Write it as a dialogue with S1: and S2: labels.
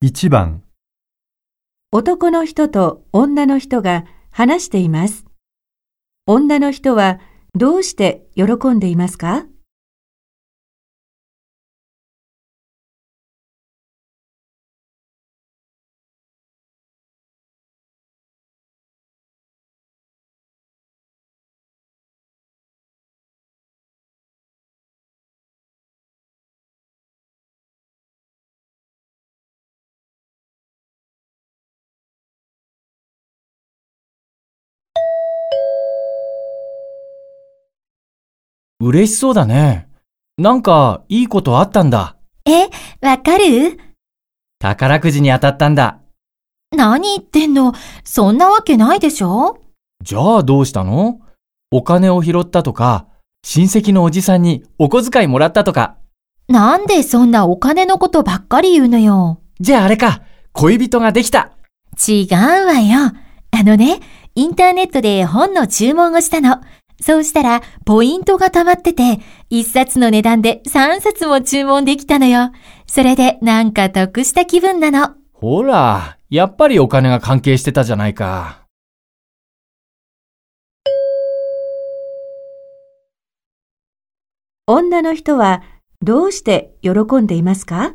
S1: 1番、
S2: 男の人と女の人が話しています。女の人はどうして喜んでいますか？
S3: 嬉しそうだね。なんか、いいことあったんだ。
S4: え、わかる？
S3: 宝くじに当たったんだ。
S4: 何言ってんの？そんなわけないでしょ？
S3: じゃあどうしたの？お金を拾ったとか、親戚のおじさんにお小遣いもらったとか。
S4: なんでそんなお金のことばっかり言うのよ。
S3: じゃああれか、恋人ができた。
S4: 違うわよ。あのね、インターネットで本の注文をしたの。そうしたら、ポイントが溜まってて、一冊の値段で三冊も注文できたのよ。それでなんか得した気分なの。
S3: ほら、やっぱりお金が関係してたじゃないか。
S2: 女の人はどうして喜んでいますか？